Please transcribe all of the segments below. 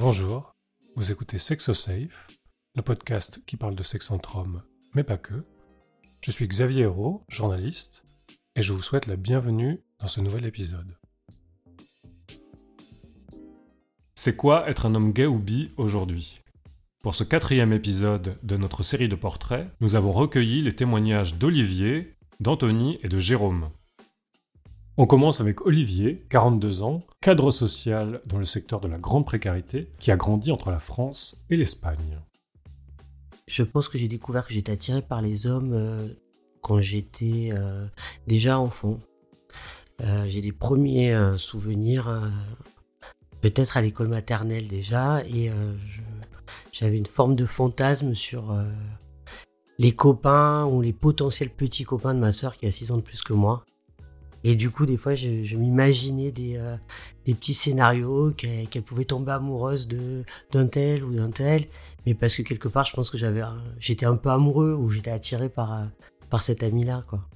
Bonjour, vous écoutez Sexosafe, le podcast qui parle de sexe entre hommes, mais pas que. Je suis Xavier Hérault, journaliste, et je vous souhaite la bienvenue dans ce nouvel épisode. C'est quoi être un homme gay ou bi aujourd'hui? Pour ce quatrième épisode de notre série de portraits, nous avons recueilli les témoignages d'Olivier, d'Anthony et de Jérôme. On commence avec Olivier, 42 ans, cadre social dans le secteur de la grande précarité, qui a grandi entre la France et l'Espagne. Je pense que j'ai découvert que j'étais attiré par les hommes euh, quand j'étais euh, déjà enfant. Euh, j'ai des premiers souvenirs, peut-être à l'école maternelle déjà, et j'avais une forme de fantasme sur les copains ou les potentiels petits copains de ma sœur qui a 6 ans de plus que moi. Et du coup, des fois, je, m'imaginais des, euh, des, petits scénarios qu'elle pouvait tomber amoureuse d'un tel ou d'un tel, mais parce que quelque part, je pense que j'avais, j'étais un peu amoureux ou j'étais attiré par, euh, par cet ami-là, quoi.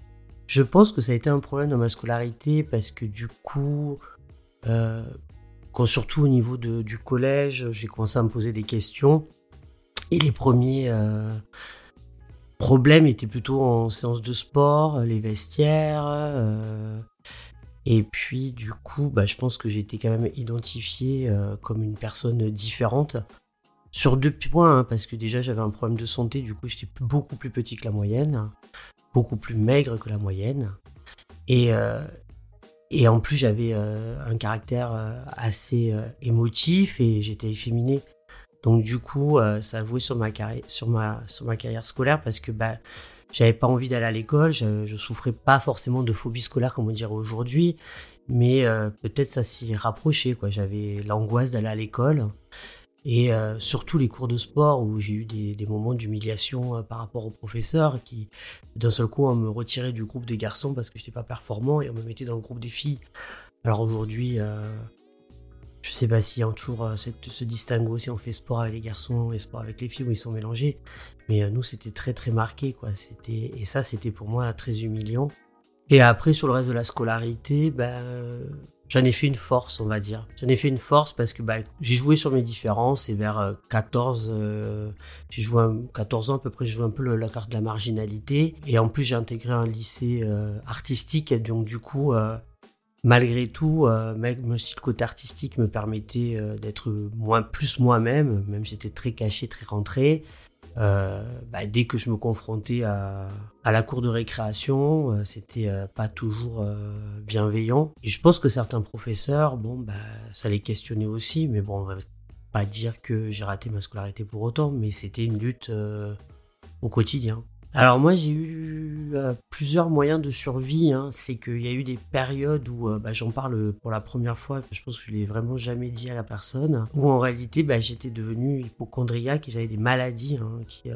Je pense que ça a été un problème dans ma scolarité parce que du coup, euh, quand surtout au niveau de, du collège, j'ai commencé à me poser des questions et les premiers problème était plutôt en séance de sport, les vestiaires. Euh, et puis, du coup, bah, je pense que j'ai été quand même identifié euh, comme une personne différente. Sur deux points, hein, parce que déjà j'avais un problème de santé, du coup j'étais beaucoup plus petit que la moyenne, beaucoup plus maigre que la moyenne. Et, euh, et en plus j'avais un caractère assez émotif et j'étais efféminé. Donc du coup, euh, ça a joué sur ma carrière, scolaire parce que bah, j'avais pas envie d'aller à l'école, je, je, souffrais pas forcément de phobie scolaire comme on dirait aujourd'hui, mais euh, peut-être ça s'y rapprochait. Quoi. J'avais l'angoisse d'aller à l'école et euh, surtout les cours de sport où j'ai eu des, moments d'humiliation par rapport aux professeurs qui, d'un seul coup, on me retirait du groupe des garçons parce que j'étais pas performant et on me mettait dans le groupe des filles. Alors aujourd'hui, je sais pas s'il y a toujours euh, ce distinguo, si on fait sport avec les garçons et sport avec les filles, où ils sont mélangés. Mais euh, nous, c'était très très marqué, quoi. C'était et ça, c'était pour moi très humiliant. Et après, sur le reste de la scolarité, ben, j'en ai fait une force, on va dire. J'en ai fait une force parce que ben, j'ai joué sur mes différences et vers 14, euh, j'ai joué 14 ans à peu près, j'ai joué un peu la carte de la marginalité. Et en plus, j'ai intégré un lycée artistique, et donc du coup, malgré tout, euh, même si le côté artistique me permettait euh, d'être moins plus moi-même, même si j'étais très caché, très rentré, euh, bah, dès que je me confrontais à, à la cour de récréation, c'était pas toujours bienveillant. Et je pense que certains professeurs, bon, bah, ça les questionnait aussi, mais bon, on va pas dire que j'ai raté ma scolarité pour autant, mais c'était une lutte au quotidien. Alors moi j'ai eu euh, plusieurs moyens de survie. Hein. C'est qu'il y a eu des périodes où euh, bah, j'en parle pour la première fois. Je pense que je l'ai vraiment jamais dit à la personne. Où en réalité bah, j'étais devenu hypochondriaque et j'avais des maladies hein, qui,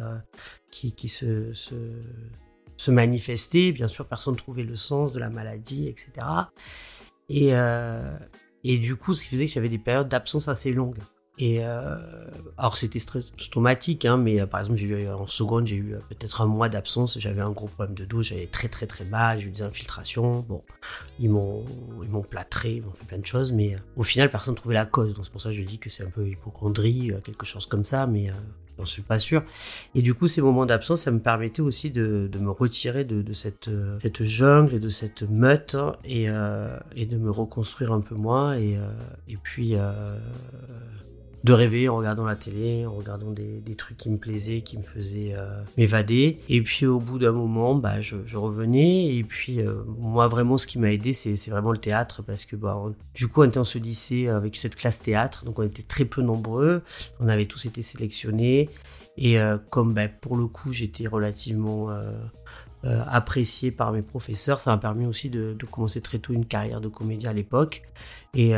euh, se, manifestaient. Bien sûr personne ne trouvait le sens de la maladie, etc. Et, et du coup ce qui faisait que j'avais des périodes d'absence assez longues. Et euh, alors c'était traumatique, hein, mais euh, par exemple eu en seconde j'ai eu euh, peut-être un mois d'absence, j'avais un gros problème de dos, j'avais très très très bas, j'ai eu des infiltrations. Bon, ils m'ont plâtré, ils m'ont fait plein de choses, mais au final personne ne trouvait la cause. Donc c'est pour ça que je dis que c'est un peu hypochondrie, quelque chose comme ça, mais j'en suis pas sûr. Et du coup ces moments d'absence, ça me permettait aussi de, de me retirer de, cette jungle et de cette meute hein, et, de me reconstruire un peu moi. Et puis de rêver en regardant la télé, en regardant des, trucs qui me plaisaient, qui me faisaient euh, m'évader. Et puis au bout d'un moment, bah, je, revenais. Et puis euh, moi vraiment, ce qui m'a aidé, c'est vraiment le théâtre parce que bah, du coup, on était en ce lycée avec cette classe théâtre, donc on était très peu nombreux. On avait tous été sélectionnés. Et euh, comme bah, pour le coup, j'étais relativement apprécié par mes professeurs, ça m'a permis aussi de, de, commencer très tôt une carrière de comédien à l'époque. Et,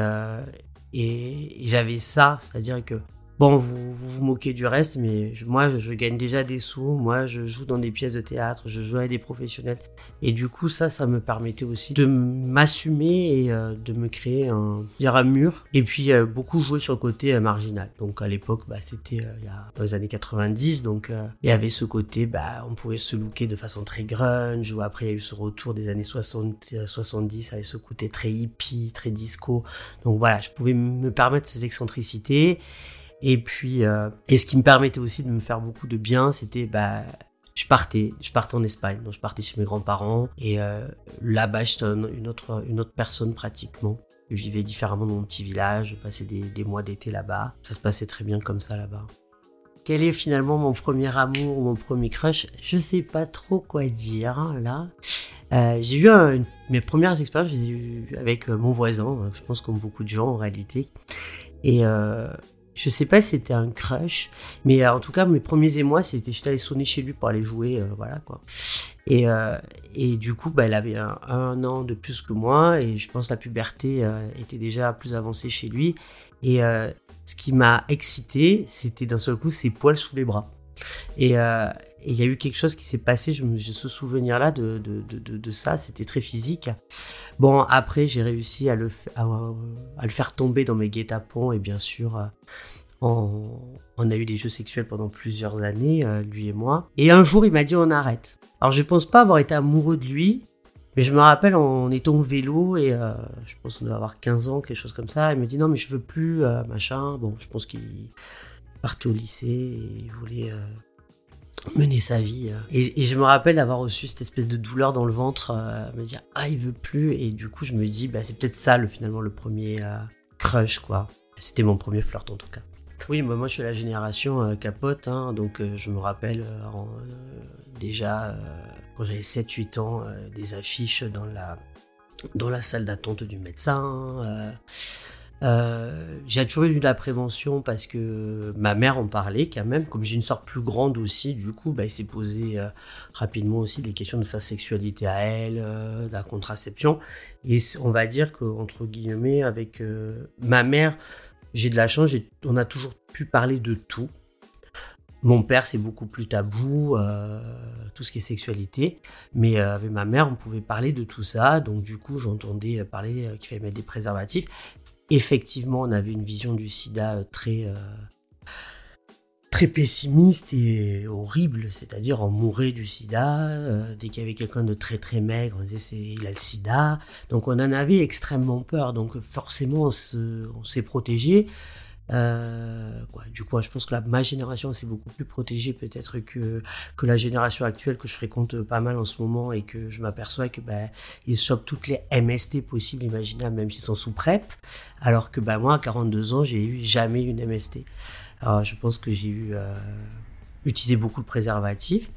et, j'avais ça, c'est-à-dire que Bon, vous, vous moquez du reste, mais moi, je gagne déjà des sous. Moi, je joue dans des pièces de théâtre, je joue avec des professionnels. Et du coup, ça, ça me permettait aussi de m'assumer et euh, de me créer un, un mur. Et puis, euh, beaucoup jouer sur le côté euh, marginal. Donc, à l'époque, bah, c'était dans les années 90. Donc, il y avait ce côté, bah, on pouvait se looker de façon très grunge. Ou après, il y a eu ce retour des années 60, 70 avec ce côté très hippie, très disco. Donc, voilà, je pouvais me permettre ces excentricités. Et puis, euh, et ce qui me permettait aussi de me faire beaucoup de bien, c'était bah, je partais, je partais en Espagne, donc je partais chez mes grands-parents et euh, là-bas j'étais une autre, une autre personne pratiquement. Je vivais différemment dans mon petit village, je passais des, mois d'été là-bas. Ça se passait très bien comme ça là-bas. Quel est finalement mon premier amour ou mon premier crush? Je sais pas trop quoi dire hein, là. Euh, j'ai eu mes premières expériences avec mon voisin, hein, je pense comme beaucoup de gens en réalité. Et je sais pas si c'était un crush, mais euh, en tout cas, mes premiers émois, c'était j'étais allé sonner chez lui pour aller jouer, euh, voilà quoi. Et, euh, et du coup, bah, elle avait un, an de plus que moi, et je pense que la puberté était déjà plus avancée chez lui. Et ce qui m'a excité, c'était d'un seul coup ses poils sous les bras. Et il y a eu quelque chose qui s'est passé, j'ai ce souvenir-là de, ça, c'était très physique. Bon, après, j'ai réussi à le, faire tomber dans mes guet-apens et bien sûr, euh, on, a eu des jeux sexuels pendant plusieurs années, euh, lui et moi. Et un jour, il m'a dit on arrête. Alors, je pense pas avoir été amoureux de lui, mais je me rappelle, on était au vélo et euh, je pense qu'on doit avoir 15 ans, quelque chose comme ça. Il me dit non, mais je veux plus, machin. Bon, je pense qu'il partait au lycée et il voulait mener sa vie. Euh. Et, je me rappelle d'avoir reçu cette espèce de douleur dans le ventre, euh, me dire ah il veut plus et du coup je me dis bah c'est peut-être ça le finalement le premier euh, crush quoi. C'était mon premier flirt en tout cas. Oui, moi, moi je suis la génération capote, hein, donc je me rappelle déjà quand j'avais 7-8 ans des affiches dans la, dans la salle d'attente du médecin. Euh, j'ai toujours eu de la prévention parce que ma mère en parlait quand même. Comme j'ai une sorte plus grande aussi, du coup, bah, il s'est posé euh, rapidement aussi des questions de sa sexualité à elle, euh, de la contraception. Et on va dire qu'entre guillemets, avec ma mère, j'ai de la chance, on a toujours pu parler de tout. Mon père, c'est beaucoup plus tabou, tout ce qui est sexualité. Mais avec ma mère, on pouvait parler de tout ça. Donc, du coup, j'entendais parler qu'il fallait mettre des préservatifs effectivement, on avait une vision du sida euh, très, euh, très pessimiste et horrible, c'est-à-dire on mourait du sida, euh, dès qu'il y avait quelqu'un de très très maigre, on disait il a le sida, donc on en avait extrêmement peur, donc forcément on, s'est protégé. Euh, Du coup, je pense que ma génération s'est beaucoup plus protégée peut-être que, que la génération actuelle que je fréquente pas mal en ce moment et que je m'aperçois que ben, ils chopent toutes les MST possibles, imaginables, même s'ils sont sous PrEP, alors que ben, moi, à 42 ans, j'ai eu jamais une MST. Alors, je pense que j'ai eu euh, utilisé beaucoup de préservatifs.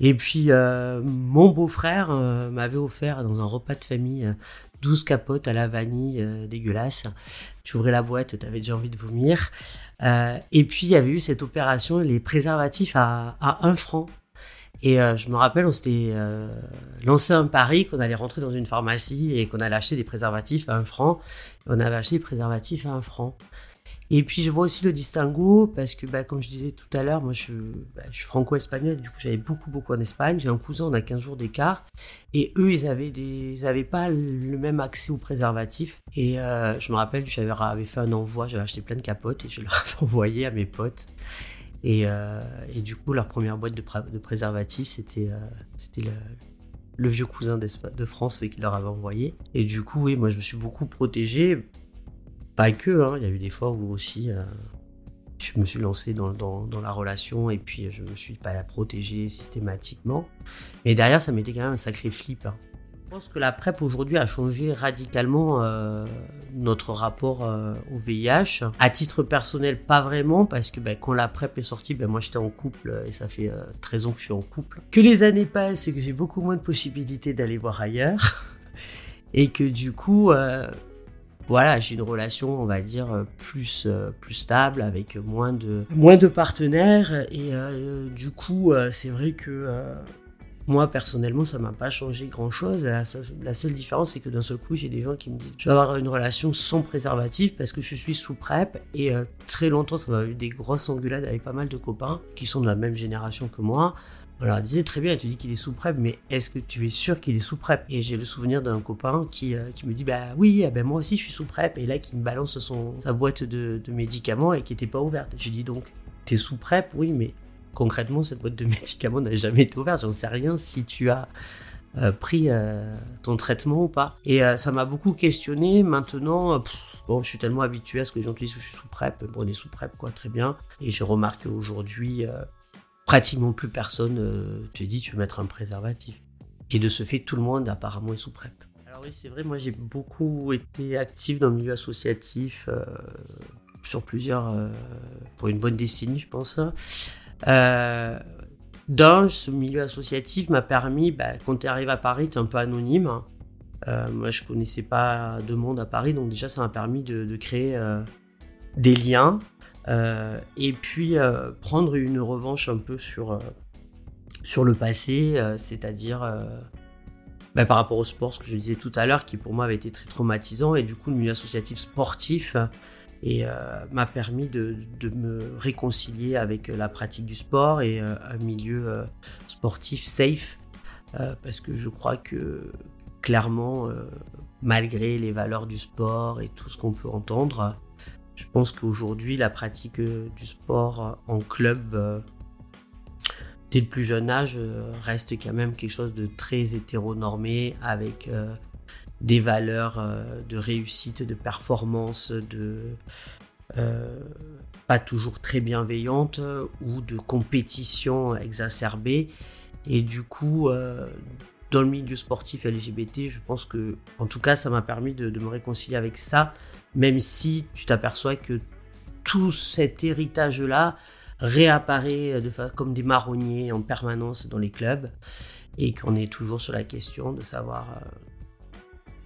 Et puis, euh, mon beau-frère euh, m'avait offert dans un repas de famille 12 capotes à la vanille euh, dégueulasse. Tu ouvrais la boîte, tu avais déjà envie de vomir. Euh, et puis il y avait eu cette opération, les préservatifs à, à 1 franc. Et euh, je me rappelle, on s'était lancé un pari qu'on allait rentrer dans une pharmacie et qu'on allait acheter des préservatifs à 1 franc. on avait acheté des préservatifs à 1 franc. Et puis je vois aussi le distinguo parce que, bah, comme je disais tout à l'heure, moi je, bah, je suis franco-espagnol, du coup j'avais beaucoup beaucoup en Espagne. J'ai un cousin, on a 15 jours d'écart. Et eux, ils avaient, des, ils avaient pas le même accès aux préservatifs. Et euh, je me rappelle, j'avais fait un envoi, j'avais acheté plein de capotes et je leur avais envoyé à mes potes. Et, euh, et du coup, leur première boîte de, préservatifs, c'était euh, c'était le, le, vieux cousin de France qui leur avait envoyé. Et du coup, oui, moi je me suis beaucoup protégé pas que, hein. il y a eu des fois où aussi euh, je me suis lancé dans, la relation et puis je me suis pas protégé systématiquement. Mais derrière, ça m'était quand même un sacré flip. Hein. Je pense que la PrEP aujourd'hui a changé radicalement euh, notre rapport euh, au VIH. À titre personnel, pas vraiment, parce que ben, quand la PrEP est sortie, ben, moi j'étais en couple et ça fait 13 ans que je suis en couple. Que les années passent et que j'ai beaucoup moins de possibilités d'aller voir ailleurs. et que du coup, voilà, j'ai une relation, on va dire, euh, plus, euh, plus stable, avec moins de, moins de partenaires. Et euh, du coup, c'est vrai que moi, personnellement, ça m'a pas changé grand-chose. La, seule différence, c'est que d'un seul coup, j'ai des gens qui me disent je vais avoir une relation sans préservatif parce que je suis sous PrEP. Et très longtemps, ça m'a eu des grosses engueulades avec pas mal de copains qui sont de la même génération que moi. On leur disait très bien, tu dis qu'il est sous PrEP, mais est-ce que tu es sûr qu'il est sous PrEP? Et j'ai le souvenir d'un copain qui, euh, qui me dit bah oui, ah ben moi aussi je suis sous PrEP, et là qui me balance son, sa boîte de, de médicaments et qui n'était pas ouverte. Je dis donc, t'es sous PrEP? Oui, mais concrètement, cette boîte de médicaments n'a jamais été ouverte. J'en sais rien si tu as euh, pris euh, ton traitement ou pas. Et ça m'a beaucoup questionné. Maintenant, bon, je suis tellement habitué à ce que les gens disent que je suis sous PrEP. Bon, on est sous PrEP, quoi, très bien. Et j'ai remarqué aujourd'hui, pratiquement plus personne te dit tu veux mettre un préservatif. Et de ce fait, tout le monde apparemment est sous PrEP. Alors oui, c'est vrai, moi j'ai beaucoup été actif dans le milieu associatif sur plusieurs, pour une bonne décennie, je pense. Hein. Euh, dans ce milieu associatif m'a permis, bah, quand tu arrives à Paris, tu es un peu anonyme. Euh, moi, je connaissais pas de monde à Paris, donc déjà, ça m'a permis de, créer euh, des liens et puis prendre une revanche un peu sur, sur le passé, c'est-à-dire bah, par rapport au sport, ce que je disais tout à l'heure, qui pour moi avait été très traumatisant, et du coup, le milieu associatif sportif euh, m'a permis de, me réconcilier avec la pratique du sport et euh, un milieu euh, sportif safe parce que je crois que clairement malgré les valeurs du sport et tout ce qu'on peut entendre je pense qu'aujourd'hui la pratique du sport en club dès le plus jeune âge reste quand même quelque chose de très hétéronormé avec des valeurs euh, de réussite, de performance, de euh, pas toujours très bienveillantes ou de compétition exacerbée. Et du coup, euh, dans le milieu sportif LGBT, je pense que, en tout cas, ça m'a permis de, me réconcilier avec ça, même si tu t'aperçois que tout cet héritage-là réapparaît de, comme des marronniers en permanence dans les clubs et qu'on est toujours sur la question de savoir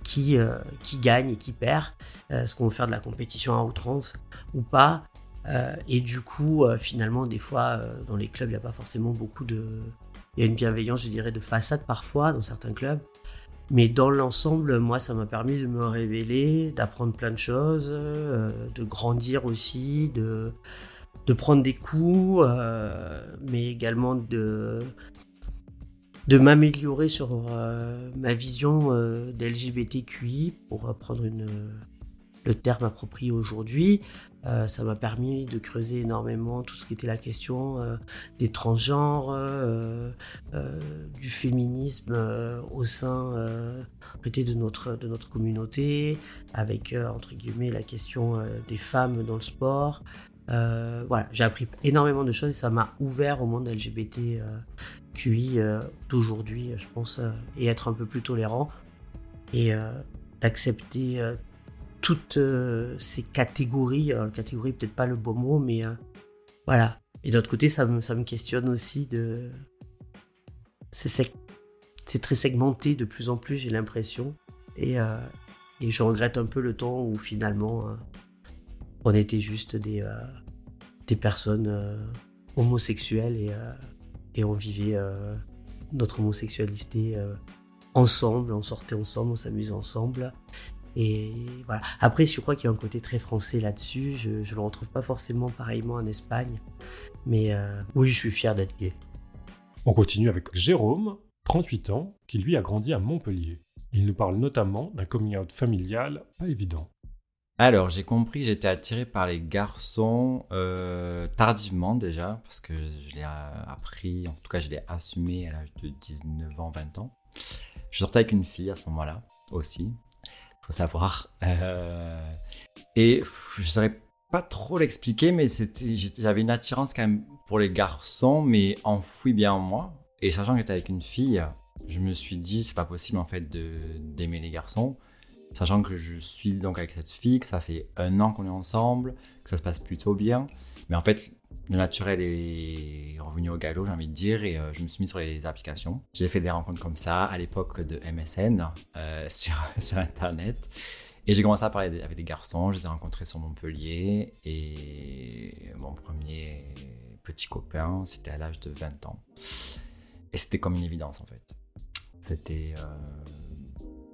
qui, euh, qui gagne et qui perd, euh, est-ce qu'on veut faire de la compétition à outrance ou pas. Euh, et du coup, finalement, des fois, dans les clubs, il n'y a pas forcément beaucoup de... Il y a une bienveillance, je dirais, de façade parfois dans certains clubs. Mais dans l'ensemble, moi, ça m'a permis de me révéler, d'apprendre plein de choses, de grandir aussi, de, prendre des coups, mais également de, de m'améliorer sur euh, ma vision euh, d'LGBTQI, pour reprendre une, le terme approprié aujourd'hui. Euh, ça m'a permis de creuser énormément tout ce qui était la question des transgenres, du féminisme au sein de, notre, de notre communauté, avec entre guillemets la question des femmes dans le sport. voilà, j'ai appris énormément de choses et ça m'a ouvert au monde LGBT QI euh, d'aujourd'hui, je pense, euh, et être un peu plus tolérant et euh, d'accepter toutes ces catégories. Alors, catégorie, peut-être pas le bon mot, mais voilà. Et d'autre côté, ça me, ça me questionne aussi de. C'est très segmenté de plus en plus, j'ai l'impression. Et, et, je regrette un peu le temps où finalement on était juste des, des personnes homosexuelles et, et on vivait euh, notre homosexualité euh, ensemble, on sortait ensemble, on s'amusait ensemble. Et voilà. Après, je crois qu'il y a un côté très français là-dessus. Je ne le retrouve pas forcément pareillement en Espagne. Mais euh, oui, je suis fier d'être gay. On continue avec Jérôme, 38 ans, qui lui a grandi à Montpellier. Il nous parle notamment d'un coming out familial pas évident. Alors, j'ai compris que j'étais attiré par les garçons euh, tardivement déjà, parce que je, l'ai appris, en tout cas je l'ai assumé à l'âge de 19 ans, 20 ans. Je sortais avec une fille à ce moment-là aussi, faut savoir. Euh, et je saurais pas trop l'expliquer, mais c'était, j'avais une attirance quand même pour les garçons, mais enfouie bien en moi. Et sachant que j'étais avec une fille, je me suis dit, c'est pas possible en fait d'aimer les garçons sachant que je suis donc avec cette fille, que ça fait un an qu'on est ensemble, que ça se passe plutôt bien. Mais en fait, le naturel est revenu au galop, j'ai envie de dire, et euh, je me suis mis sur les applications. J'ai fait des rencontres comme ça à l'époque de MSN euh, sur, Internet. Et j'ai commencé à parler avec des garçons, je les ai rencontrés sur Montpellier, et mon premier petit copain, c'était à l'âge de 20 ans. Et c'était comme une évidence en fait. C'était euh,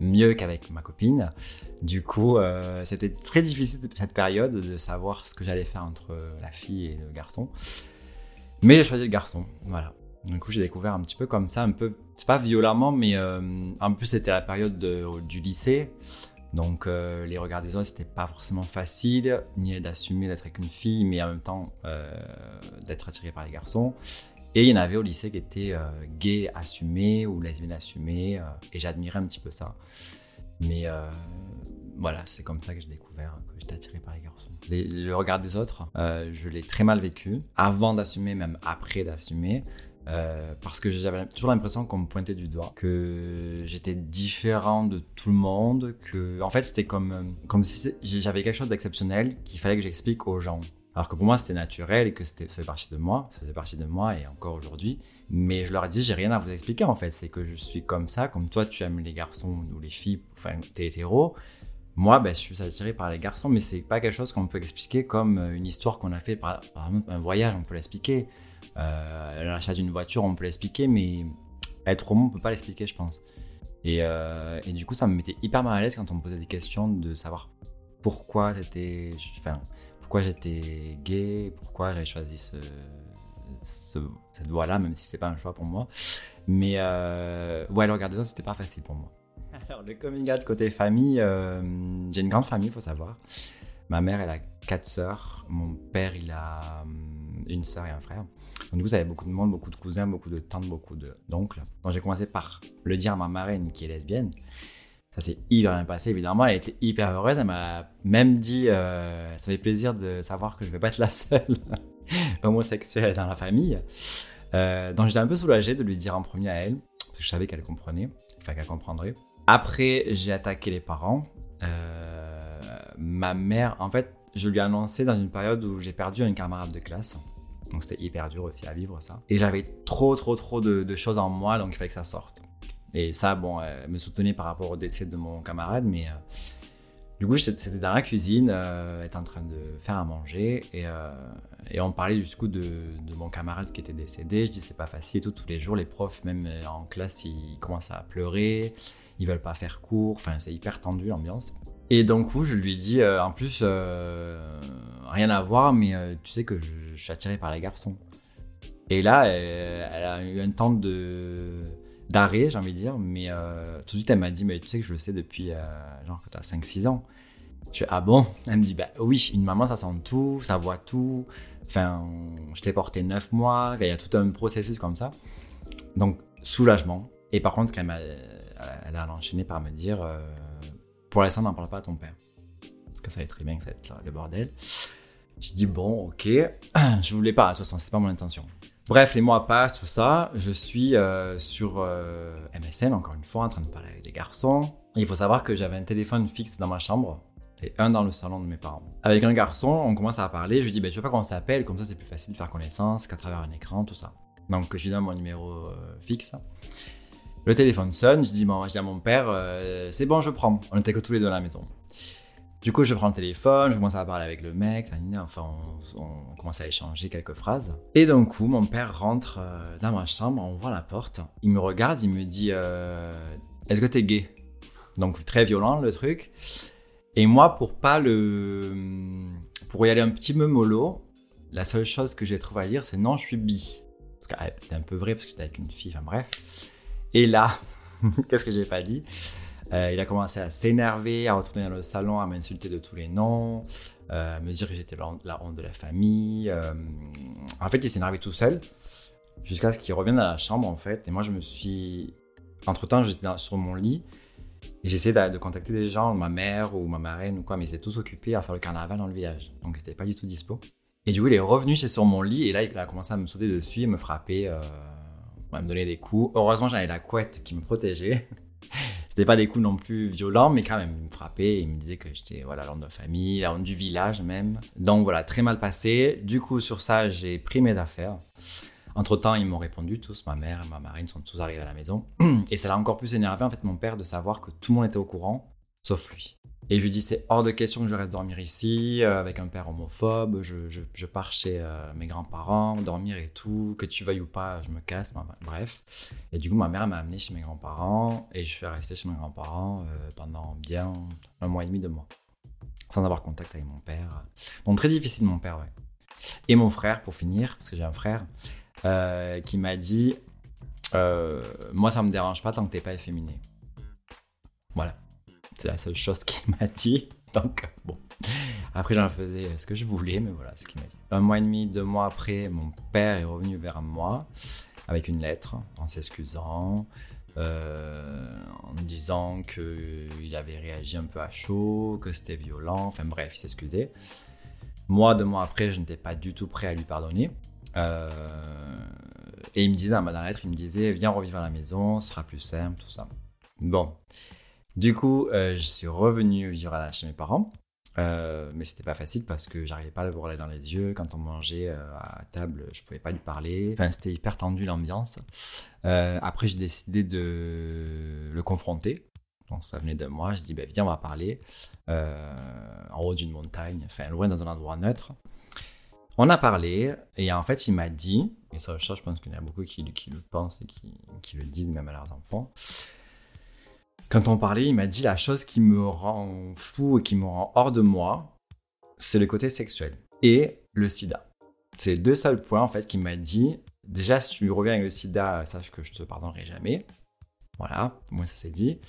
mieux qu'avec ma copine. Du coup, euh, c'était très difficile cette période de savoir ce que j'allais faire entre la fille et le garçon. Mais j'ai choisi le garçon, voilà. Du coup, j'ai découvert un petit peu comme ça, un peu, c'est pas violemment, mais euh, en plus, c'était la période du lycée. Donc, euh, les regards des autres, c'était pas forcément facile, ni d'assumer d'être avec une fille, mais en même temps d'être attiré par les garçons. Et il y en avait au lycée qui étaient gays assumés ou lesbiennes assumées, et j'admirais un petit peu ça. Mais voilà, c'est comme ça que j'ai découvert que j'étais attiré par les garçons. le regard des autres, je l'ai très mal vécu, avant d'assumer, même après d'assumer. Euh, parce que j'avais toujours l'impression qu'on me pointait du doigt, que j'étais différent de tout le monde, que en fait c'était comme, euh, comme si j'avais quelque chose d'exceptionnel qu'il fallait que j'explique aux gens. Alors que pour moi c'était naturel et que c'était, ça fait partie de moi, ça fait partie de moi et encore aujourd'hui. Mais je leur ai dit j'ai rien à vous expliquer en fait, c'est que je suis comme ça, comme toi tu aimes les garçons ou les filles, enfin t'es hétéro. Moi, ben, je suis attiré par les garçons, mais c'est pas quelque chose qu'on peut expliquer comme euh, une histoire qu'on a fait par, exemple un voyage, on peut l'expliquer. Euh, l'achat d'une voiture, on peut l'expliquer, mais être homo, on peut pas l'expliquer, je pense. Et, euh, et, du coup, ça me mettait hyper mal à l'aise quand on me posait des questions de savoir pourquoi j'étais, enfin, pourquoi j'étais gay, pourquoi j'avais choisi ce, cette voie-là, même si c'était pas un choix pour moi. Mais euh, ouais, le regard des autres, c'était pas facile pour moi. Alors, le coming out côté famille, euh, j'ai une grande famille, il faut savoir. Ma mère, elle a quatre sœurs. Mon père, il a hum, une sœur et un frère. Donc, du coup, ça avait beaucoup de monde, beaucoup de cousins, beaucoup de tantes, beaucoup d'oncles. Donc, j'ai commencé par le dire à ma marraine qui est lesbienne. Ça s'est hyper bien passé, évidemment. Elle était hyper heureuse. Elle m'a même dit euh, ça fait plaisir de savoir que je vais pas être la seule homosexuelle dans la famille. Euh, donc, j'étais un peu soulagé de lui dire en premier à elle, parce que je savais qu'elle comprenait, enfin qu'elle comprendrait. Après, j'ai attaqué les parents. Euh, ma mère, en fait, je lui ai annoncé dans une période où j'ai perdu une camarade de classe. Donc c'était hyper dur aussi à vivre ça. Et j'avais trop, trop, trop de, choses en moi, donc il fallait que ça sorte. Et ça, bon, elle me soutenait par rapport au décès de mon camarade, mais euh, du coup, c'était dans la cuisine, euh, elle était en train de faire à manger, et, euh, et on parlait du coup de, mon camarade qui était décédé. Je dis, c'est pas facile tout, tous les jours, les profs, même en classe, ils commencent à pleurer, ils veulent pas faire cours, enfin, c'est hyper tendu l'ambiance. Et donc, je lui euh, en plus, euh, rien à voir, mais euh, tu sais que je, suis attiré par les garçons. Et là, elle, a eu un temps de d'arrêt, j'ai envie de dire, mais tout de suite, elle m'a dit, mais tu sais que je le sais depuis, genre, que tu as 5-6 ans. Je suis, ah bon? Elle me dit, bah oui, une maman, ça sent tout, ça voit tout. Enfin, je t'ai porté 9 mois, il y a tout un processus comme ça. Donc, soulagement. Et par contre, elle, elle a enchaîné par me dire, pour l'instant, n'en parle pas à ton père. Parce que ça va être très bien que ça va être le bordel. Je dis bon, ok. Je voulais pas, de toute façon, c'était pas mon intention. Bref, les mois passent, tout ça. Je suis euh, sur euh, MSN, encore une fois, en train de parler avec des garçons. il faut savoir que j'avais un téléphone fixe dans ma chambre et un dans le salon de mes parents. Avec un garçon, on commence à parler. Je lui dis, ben, tu veux pas qu'on s'appelle Comme ça, c'est plus facile de faire connaissance qu'à travers un écran, tout ça. Donc, je lui donne mon numéro euh, fixe. Le téléphone sonne, je dis, bon, je dis à mon père, c'est bon, je prends. On était que tous les deux à la maison. Du coup, je prends le téléphone, je commence à parler avec le mec, enfin, on, commence à échanger quelques phrases. Et d'un coup, mon père rentre euh, dans ma chambre, on voit la porte, il me regarde, il me dit, euh, est-ce que t'es gay? Donc, très violent le truc. Et moi, pour pas le. Pour y aller un petit peu mollo, la seule chose que j'ai trouvé à dire, c'est non, je suis bi. Parce que ah, c'était un peu vrai, parce que j'étais avec une fille, enfin bref. Et là, qu'est-ce que j'ai pas dit? Euh, Il a commencé à s'énerver, à retourner dans le salon, à m'insulter de tous les noms, euh, à me dire que j'étais la honte de la famille. Euh. En fait, il s'est énervé tout seul, jusqu'à ce qu'il revienne à la chambre, en fait. Et moi, je me suis... Entre-temps, j'étais sur mon lit, et j'essayais de, contacter des gens, ma mère ou ma marraine ou quoi, mais ils étaient tous occupés à faire le carnaval dans le village. Donc, c'était pas du tout dispo. Et du coup, il est revenu chez sur mon lit, et là, il a commencé à me sauter dessus et me frapper me donner des coups. Heureusement, j'avais la couette qui me protégeait. C'était pas des coups non plus violents, mais quand même, il me frappait. Il me disait que j'étais voilà, l'homme de famille, l'homme du village même. Donc voilà, très mal passé. Du coup, sur ça, j'ai pris mes affaires. Entre temps, ils m'ont répondu tous, ma mère et ma marine sont tous arrivés à la maison. Et ça l'a encore plus énervé, en fait, mon père, de savoir que tout le monde était au courant, sauf lui. Et je lui dis, c'est hors de question que je reste dormir ici, euh, avec un père homophobe, je, je, pars chez euh, mes grands-parents, dormir et tout, que tu veuilles ou pas, je me casse, bref. Et du coup, ma mère m'a amené chez mes grands-parents, et je suis resté chez mes grands-parents euh, pendant bien un mois et demi, deux mois, sans avoir contact avec mon père. Donc très difficile, mon père, ouais. Et mon frère, pour finir, parce que j'ai un frère, qui m'a dit, moi ça me dérange pas tant que t'es pas efféminé. Voilà. C'est la seule chose qu'il m'a dit. Donc, bon. Après, j'en faisais ce que je voulais, mais voilà ce qu'il m'a dit. Un mois et demi, deux mois après, mon père est revenu vers moi avec une lettre en s'excusant, euh, en me disant qu'il avait réagi un peu à chaud, que c'était violent, enfin bref, il s'excusait. Moi, deux mois après, je n'étais pas du tout prêt à lui pardonner. Euh, et il me disait dans la lettre, il me disait, viens revivre à la maison, ce sera plus simple, tout ça. Bon. Du coup, euh, je suis revenu vivre à- chez mes parents. Euh, mais c'était pas facile parce que j'arrivais pas à le voir dans les yeux. Quand on mangeait euh, à table, je pouvais pas lui parler. Enfin, c'était hyper tendu l'ambiance. Euh, après, j'ai décidé de le confronter. Donc, ça venait de moi. Je dis, bah, viens, on va parler. En haut d'une montagne, enfin, loin dans un endroit neutre. On a parlé et en fait, il m'a dit, et ça, je pense qu'il y en a beaucoup qui, le pensent et qui le disent même à leurs enfants. Quand on parlait, il m'a dit la chose qui me rend fou et qui me rend hors de moi, c'est le côté sexuel et le sida. C'est les deux seuls points en fait qu'il m'a dit. Déjà, si tu reviens avec le sida, sache que je te pardonnerai jamais. Voilà, moi ça c'est dit.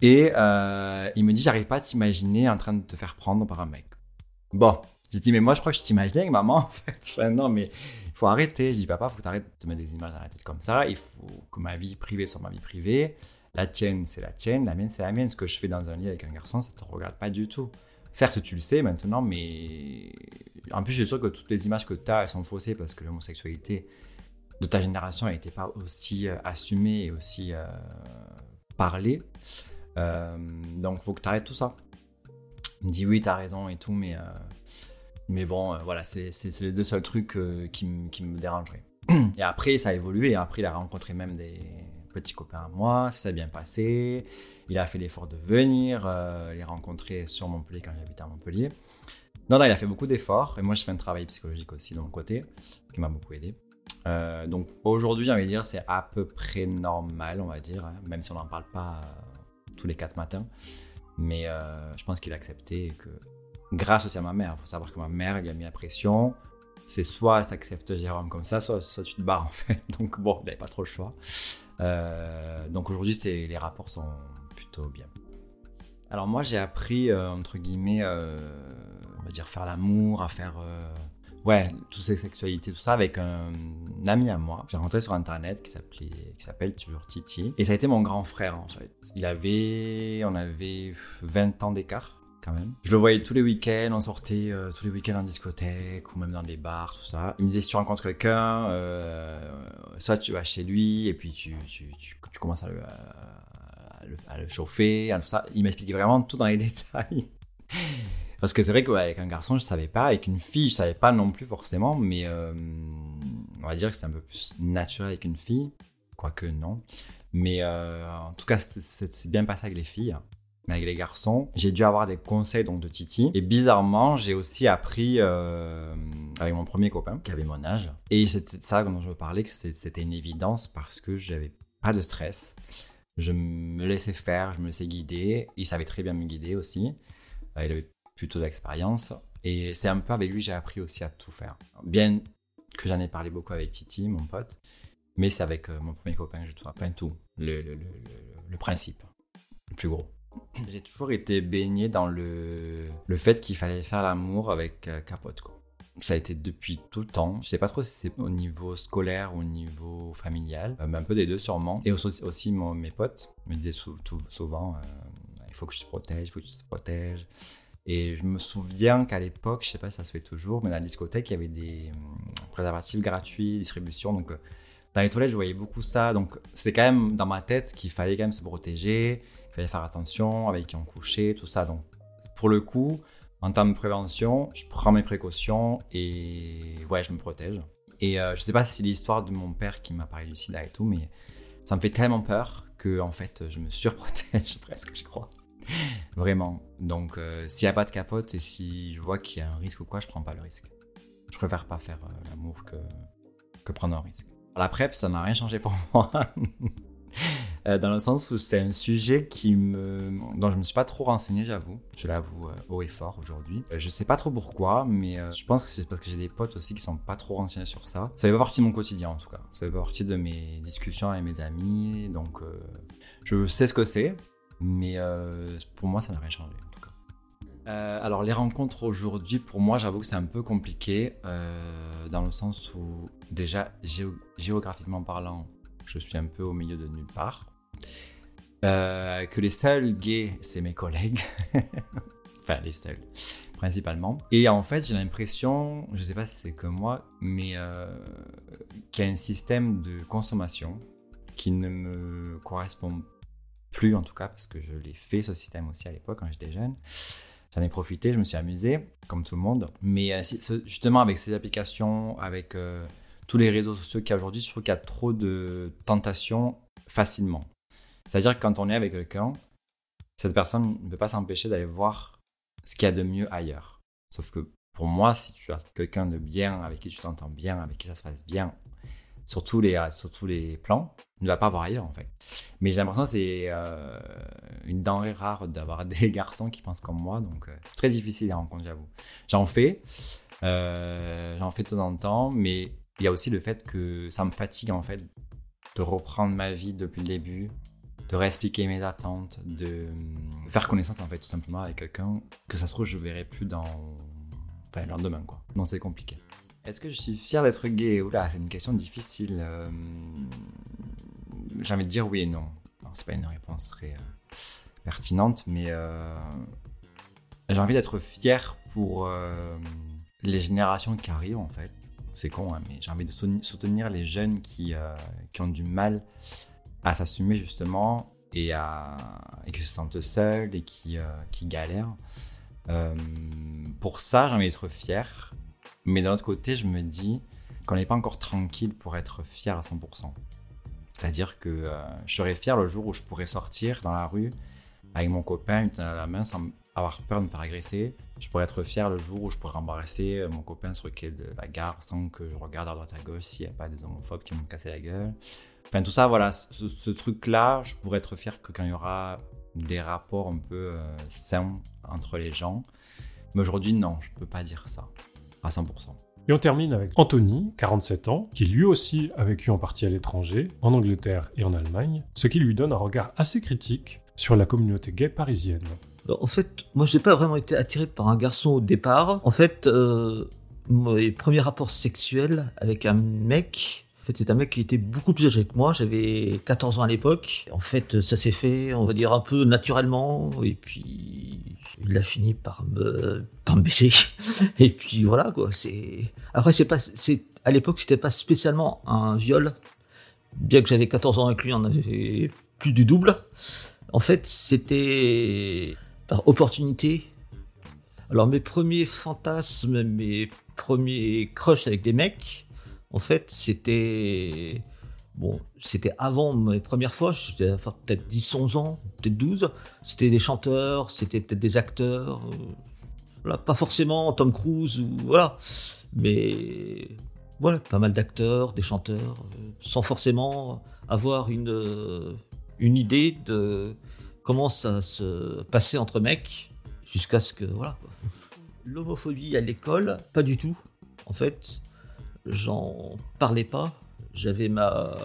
Et euh, il me dit, j'arrive pas à t'imaginer en train de te faire prendre par un mec. Bon, j'ai dit, mais moi je crois que je t'imaginais avec maman en fait. Enfin, non, mais il faut arrêter. Je dis, papa, faut que tu arrêtes de te mettre des images dans la tête comme ça. Il faut que ma vie privée soit ma vie privée. La tienne, c'est la tienne. La mienne, c'est la mienne. Ce que je fais dans un lit avec un garçon, ça te regarde pas du tout. Certes, tu le sais maintenant, mais en plus, je suis sûr que toutes les images que tu as, elles sont faussées parce que l'homosexualité de ta génération, n'était pas aussi euh, assumée et aussi euh, parlée. Euh, donc, faut que tu arrêtes tout ça. Il me dit oui, t'as raison et tout, mais, mais bon, voilà, c'est les deux seuls trucs qui, qui me dérangeraient. Et après, ça a évolué. Après, il a rencontré même des petits copains à moi. Ça s'est bien passé. Il a fait l'effort de venir euh, les rencontrer sur Montpellier quand j'habitais à Montpellier. Non, non, il a fait beaucoup d'efforts. Et moi, je fais un travail psychologique aussi de mon côté, qui m'a beaucoup aidé. Euh, donc aujourd'hui, j'ai envie de dire, c'est à peu près normal, on va dire, hein, même si on n'en parle pas euh, tous les quatre matins. Mais je pense qu'il a accepté et que grâce aussi à ma mère, il faut savoir que ma mère, elle a mis la pression. C'est soit tu acceptes Jérôme comme ça, soit, soit tu te barres en fait. Donc bon, il n'avait pas trop le choix. Euh, donc aujourd'hui, les rapports sont plutôt bien. Alors moi, j'ai appris, euh, entre guillemets, euh, on va dire faire l'amour, à faire... ouais, toutes ces sexualités, tout ça, avec un, ami à moi. J'ai rentré sur Internet qui s'appelle toujours Titi. Et ça a été mon grand frère, en fait. Il avait... On avait 20 ans d'écart Je le voyais tous les week-ends, on sortait euh, tous les week-ends en discothèque ou même dans des bars, tout ça. Il me disait si tu rencontres quelqu'un, euh, soit tu vas chez lui et puis tu, tu, tu, commences à le, à le, chauffer, ça. Il m'expliquait vraiment tout dans les détails. Parce que c'est vrai qu'avec un garçon, je savais pas, avec une fille, je savais pas non plus forcément, mais euh, on va dire que c'est un peu plus naturel avec une fille, quoique non. Mais euh, en tout cas, c'est bien passé avec les filles. Mais avec les garçons, j'ai dû avoir des conseils donc de Titi. Et bizarrement, j'ai aussi appris euh, avec mon premier copain qui avait mon âge. Et c'était ça dont je parler, que c'était une évidence parce que j'avais pas de stress. Je me laissais faire, je me laissais guider. Il savait très bien me guider aussi. Euh, il avait plutôt d'expérience. Et c'est un peu avec lui j'ai appris aussi à tout faire. Bien que j'en ai parlé beaucoup avec Titi, mon pote. Mais c'est avec euh, mon premier copain que tout appris. Enfin, tout. Le principe. Le plus gros. J'ai toujours été baigné dans le, le fait qu'il fallait faire l'amour avec euh, capote. Quoi. Ça a été depuis tout le temps. Je sais pas trop si c'est au niveau scolaire ou au niveau familial, euh, mais un peu des deux sûrement. Et aussi, mes potes me disaient souvent euh, il faut que je te protège, il faut que tu te protèges. Et je me souviens qu'à l'époque, je sais pas si ça se fait toujours, mais dans la discothèque, il y avait des hum, préservatifs gratuits, distribution. Donc, euh, dans les toilettes, je voyais beaucoup ça. Donc, c'était quand même dans ma tête qu'il fallait quand même se protéger, il fallait faire attention avec qui on couchait, tout ça. Donc, pour le coup, en termes de prévention, je prends mes précautions et ouais, je me protège. Et euh, je sais pas si c'est l'histoire de mon père qui m'a parlé du sida et tout, mais ça me fait tellement peur que en fait, je me surprotège presque, je crois. Vraiment. Donc, euh, s'il n'y a pas de capote et si je vois qu'il y a un risque ou quoi, je prends pas le risque. Je préfère pas faire euh, l'amour que, que prendre un risque. La PrEP, ça n'a rien changé pour moi. Euh, dans le sens où c'est un sujet qui dont je me suis pas trop renseigné, j'avoue. Je l'avoue euh, haut et fort aujourd'hui. Euh, je sais pas trop pourquoi, mais je pense que c'est parce que j'ai des potes aussi qui sont pas trop renseignés sur ça. Ça fait pas partie de mon quotidien en tout cas. Ça fait pas partie de mes discussions avec mes amis, donc je sais ce que c'est, mais pour moi ça n'a rien changé en tout cas. alors les rencontres aujourd'hui, pour moi, j'avoue que c'est un peu compliqué dans le sens où déjà géographiquement parlant, je suis un peu au milieu de nulle part. Euh, que les seuls gays, c'est mes collègues. enfin, les seuls, principalement. Et en fait, j'ai l'impression, je sais pas si c'est que moi, mais euh, qu'il y a un système de consommation qui ne me correspond plus, en tout cas, parce que je l'ai fait, ce système aussi à l'époque, quand j'étais jeune. J'en ai profité, je me suis amusé, comme tout le monde. Mais euh, justement, avec ces applications, avec tous les réseaux sociaux qu'il y a aujourd'hui, je trouve qu'il y a trop de tentations facilement. C'est-à-dire que quand on est avec quelqu'un, cette personne ne peut pas s'empêcher d'aller voir ce qu'il y a de mieux ailleurs. Sauf que pour moi, si tu as quelqu'un de bien, avec qui tu t'entends bien, avec qui ça se passe bien, sur tous les, sur tous les plans, ne va pas voir ailleurs en fait. Mais j'ai l'impression que c'est euh, une denrée rare d'avoir des garçons qui pensent comme moi, donc euh, c'est très difficile à rencontrer, j'avoue. J'en fais, euh, j'en fais de temps en temps, mais il y a aussi le fait que ça me fatigue en fait de reprendre ma vie depuis le début, de réexpliquer mes attentes, de faire connaissance en fait tout simplement avec quelqu'un que ça se trouve je verrai plus dans enfin, le lendemain quoi. Non c'est compliqué. Est-ce que je suis fier d'être gay? Oula, c'est une question difficile. Euh... J'ai envie de dire oui et non. c'est pas une réponse très euh, pertinente, mais euh, j'ai envie d'être fier pour euh, les générations qui arrivent en fait c'est con, hein, mais j'ai envie de soutenir les jeunes qui, euh, qui ont du mal à s'assumer justement et, à, et qui se sentent seuls et qui, euh, galèrent. Euh, pour ça, j'ai envie d'être fier. Mais d'un autre côté, je me dis qu'on n'est pas encore tranquille pour être fier à 100%. C'est-à-dire que je serais fier le jour où je pourrais sortir dans la rue avec mon copain, une à la main, sans avoir peur de me faire agresser. Je pourrais être fier le jour où je pourrais embrasser euh, mon copain sur le quai de la gare sans que je regarde à droite à gauche s'il n'y a pas des homophobes qui vont me casser la gueule. Enfin, tout ça, voilà, ce, truc-là, je pourrais être fier que quand il y aura des rapports un peu euh, sains entre les gens. Mais aujourd'hui, non, je ne peux pas dire ça à 100%. Et on termine avec Anthony, 47 ans, qui lui aussi a vécu en partie à l'étranger, en Angleterre et en Allemagne, ce qui lui donne un regard assez critique sur la communauté gay parisienne. En fait, moi, j'ai pas vraiment été attiré par un garçon au départ. En fait, euh, mes premiers rapports sexuels avec un mec, fait, c'est un mec qui était beaucoup plus âgé que moi. J'avais 14 ans à l'époque. En fait, ça s'est fait, on va dire, un peu naturellement. Et puis, il a fini par me, par baisser. Et puis, voilà, quoi. C'est... Après, c'est pas, c'est, à l'époque, c'était pas spécialement un viol. Bien que j'avais 14 ans avec lui, on avait plus du double. En fait, c'était par opportunité. Alors mes premiers fantasmes, mes premiers crushs avec des mecs, en fait, c'était avant mes premières fois, j'étais peut-être 10, 11 ans, peut-être 12. C'était des chanteurs, c'était peut-être des acteurs. Euh, pas forcément Tom Cruise ou voilà, mais voilà, pas mal d'acteurs, des chanteurs, euh, sans forcément avoir une, euh, une idée de commence à se passer entre mecs jusqu'à ce que voilà. L'homophobie à l'école, pas du tout. En fait, j'en parlais pas. J'avais ma,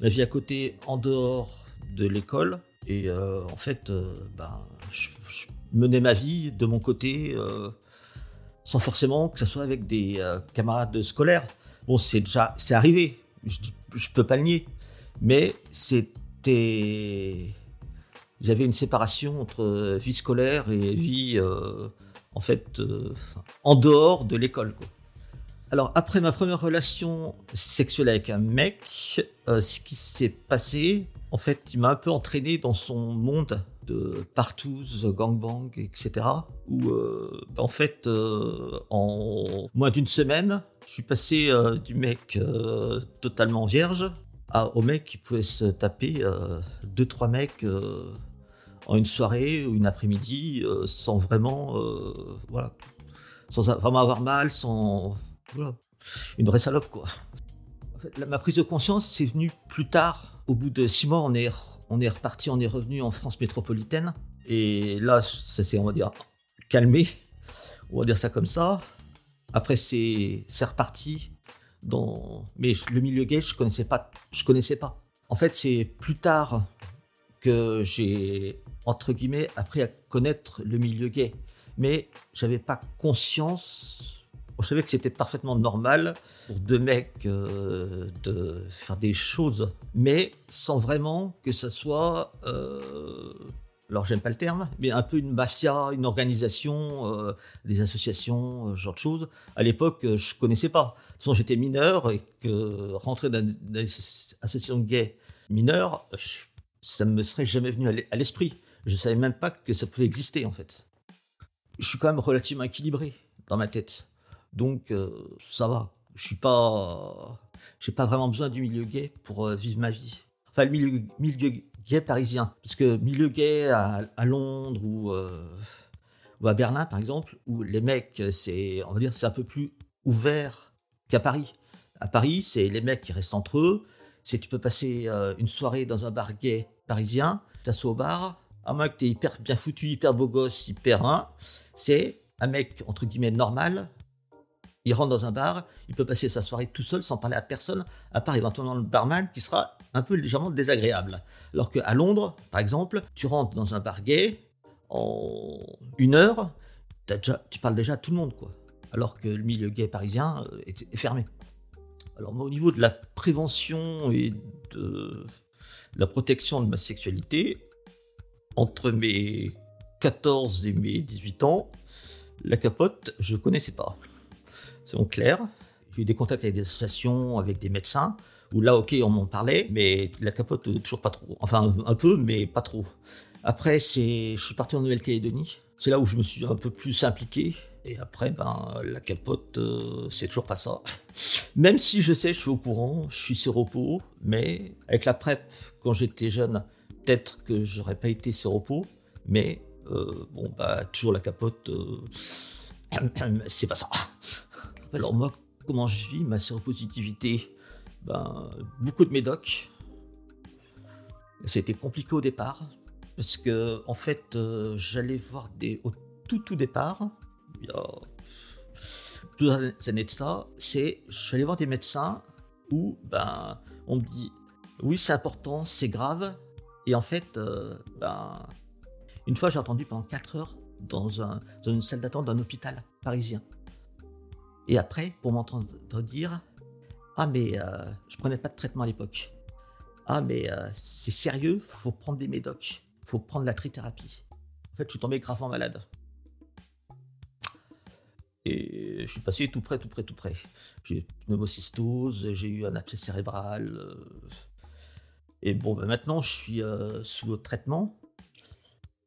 vie à côté en dehors de l'école et euh, en fait, euh, ben, je, menais ma vie de mon côté euh, sans forcément que ce soit avec des camarades scolaires. Bon, c'est déjà c'est arrivé. Je, je peux pas le nier, mais c'était j'avais une séparation entre vie scolaire et vie en fait en dehors de l'école. Alors après ma première relation sexuelle avec un mec, ce qui s'est passé, en fait, il m'a un peu entraîné dans son monde de partous, gangbang, etc. Où en fait, en moins d'une semaine, je suis passé du mec totalement vierge à, au mec qui pouvait se taper deux trois mecs en une soirée ou une après-midi euh, sans vraiment, euh, voilà, sans vraiment avoir mal, sans, voilà, une vraie salope quoi. En fait, ma prise de conscience, c'est venu plus tard. Au bout de six mois, on est, on est reparti, on est revenu en France métropolitaine. Et là, ça s'est, on va dire, calmé. On va dire ça comme ça. Après, c'est, c'est reparti. Mais le milieu gay, je connaissais pas. Je connaissais pas. En fait, c'est plus tard que j'ai entre guillemets, appris à connaître le milieu gay. Mais j'avais pas conscience. Je savais que c'était parfaitement normal pour deux mecs euh, de faire des choses, mais sans vraiment que ça soit. Euh, alors j'aime pas le terme, mais un peu une mafia, une organisation, euh, des associations, ce genre de choses. À l'époque, je connaissais pas. De toute façon, j'étais mineur et que rentrer dans une association gay mineure, ça me serait jamais venu à l'esprit. Je savais même pas que ça pouvait exister en fait. Je suis quand même relativement équilibré dans ma tête, donc euh, ça va. Je suis pas, j'ai pas vraiment besoin du milieu gay pour euh, vivre ma vie. Enfin, le milieu, gay parisien, parce que milieu gay à, Londres ou, euh, ou à Berlin par exemple, où les mecs, c'est, on va dire, c'est un peu plus ouvert qu'à Paris. À Paris, c'est les mecs qui restent entre eux. C'est tu peux passer une soirée dans un bar gay parisien, t'assois au bar, un mec qui est hyper bien foutu, hyper beau gosse, hyper un, c'est un mec entre guillemets normal. Il rentre dans un bar, il peut passer sa soirée tout seul sans parler à personne, à part éventuellement le barman qui sera un peu légèrement désagréable. Alors qu'à Londres, par exemple, tu rentres dans un bar gay, en une heure, déjà, tu parles déjà à tout le monde, quoi. Alors que le milieu gay parisien euh, est, fermé. Alors moi, au niveau de la prévention et de la protection de ma sexualité, entre mes 14 et mes 18 ans, la capote, je ne connaissais pas. C'est donc clair. J'ai eu des contacts avec des associations, avec des médecins, où là, ok, on m'en parlait, mais la capote, euh, toujours pas trop. Enfin, un peu, mais pas trop. Après, c'est, je suis parti en Nouvelle-Calédonie. C'est là où je me suis un peu plus impliqué. Et après, ben, la capote, euh, c'est toujours pas ça. Même si je sais, je suis au courant, je suis sur repos, mais avec la PrEP, quand j'étais jeune, peut-être que j'aurais pas été séropos, mais euh, bon, bah, toujours la capote, c'est pas ça. Alors, moi, comment je vis ma séropositivité? Ben, Beaucoup de médocs. C'était compliqué au départ, parce que, en fait, euh, j'allais voir des. Au tout, tout départ, il y a plusieurs années de ça, c'est. Allé voir des médecins où, ben, on me dit oui, c'est important, c'est grave, et en fait, euh, ben, une fois, j'ai entendu pendant 4 heures dans une salle d'attente d'un hôpital parisien. Et après, pour m'entendre dire Ah, mais euh, je prenais pas de traitement à l'époque. Ah, mais euh, c'est sérieux, faut prendre des médocs, faut prendre la trithérapie. En fait, je suis tombé gravement malade. Et je suis passé tout près, tout près, tout près. J'ai eu une pneumocystose, j'ai eu un abcès cérébral. Et bon, ben maintenant, je suis euh, sous traitement.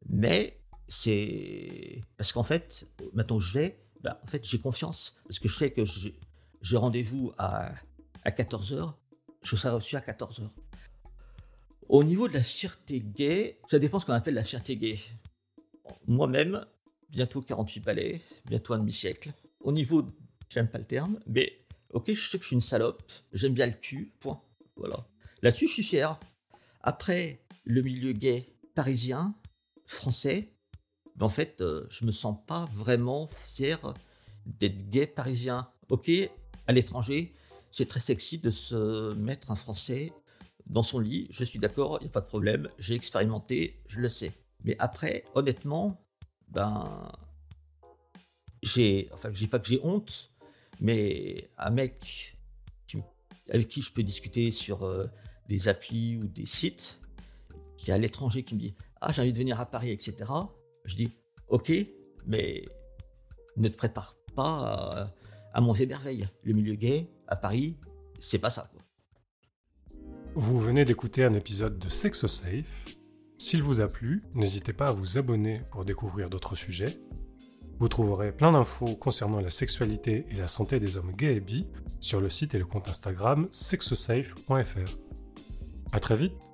Mais c'est. Parce qu'en fait, maintenant je vais, ben, en fait, j'ai confiance. Parce que je sais que j'ai rendez-vous à, à 14h. Je serai reçu à 14h. Au niveau de la fierté gay, ça dépend ce qu'on appelle la fierté gay. Moi-même, bientôt 48 balais, bientôt un demi-siècle. Au niveau, j'aime pas le terme, mais ok, je sais que je suis une salope, j'aime bien le cul, point. Voilà. Là-dessus, je suis fier. Après, le milieu gay parisien, français, ben, en fait, euh, je me sens pas vraiment fier d'être gay parisien. Ok, à l'étranger, c'est très sexy de se mettre un français dans son lit, je suis d'accord, il n'y a pas de problème, j'ai expérimenté, je le sais. Mais après, honnêtement, ben, j'ai, enfin, dis pas que j'ai honte, mais un mec avec qui je peux discuter sur euh, des applis ou des sites qui est à l'étranger qui me dit Ah, j'ai envie de venir à Paris, etc. Je dis Ok, mais ne te prépare pas à, mon émerveil. Le milieu gay à Paris, c'est pas ça. Vous venez d'écouter un épisode de Sexo Safe. S'il vous a plu, n'hésitez pas à vous abonner pour découvrir d'autres sujets. Vous trouverez plein d'infos concernant la sexualité et la santé des hommes gays et bi sur le site et le compte Instagram sexosafe.fr. À très vite